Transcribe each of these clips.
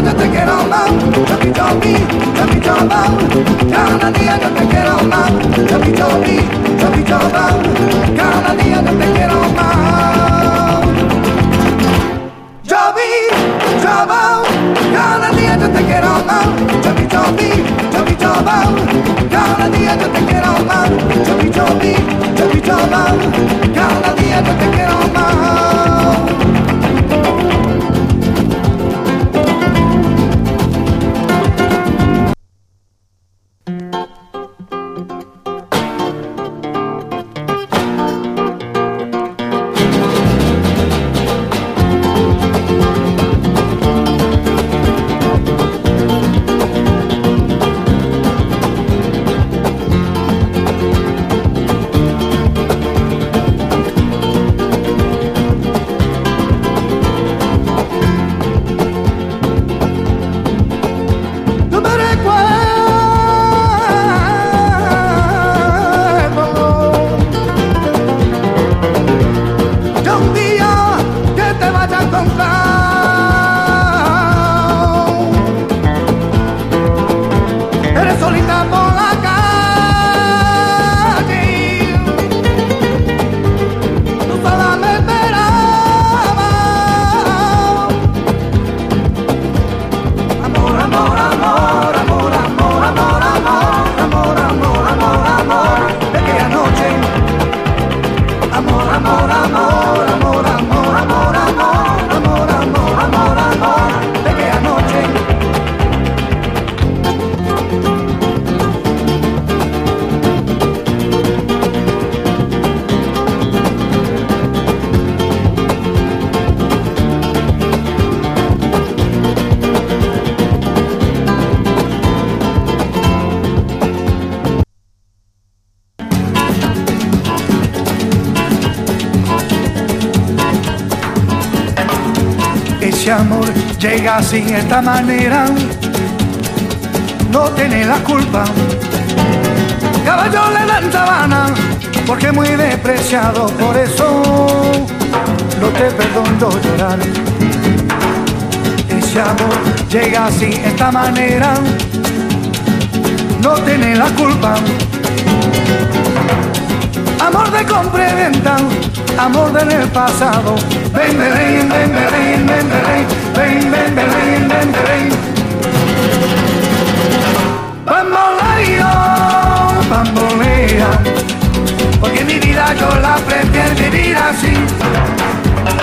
need to take it all out. Let me jump in, let me jump out. Down, I need to take it all out. Let me jump in, let me jump out. Down, I need to take it all out. Jump in, jump out. Down, I need to take it all out. Jump in, Ese amor llega así esta manera, no tiene la culpa. Caballo le dan sabana, porque muy despreciado, por eso no te perdono llorar. Ese amor llega así esta manera, no tiene la culpa de compra y amor del pasado. Ven, Belén, ven, Belén, ven, Belén, ven, ven, ven, porque mi vida yo la prefiero vivir así.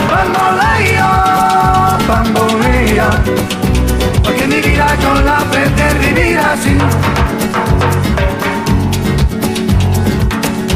Bamboleo, bambolea, porque mi vida yo la prefiero vivir así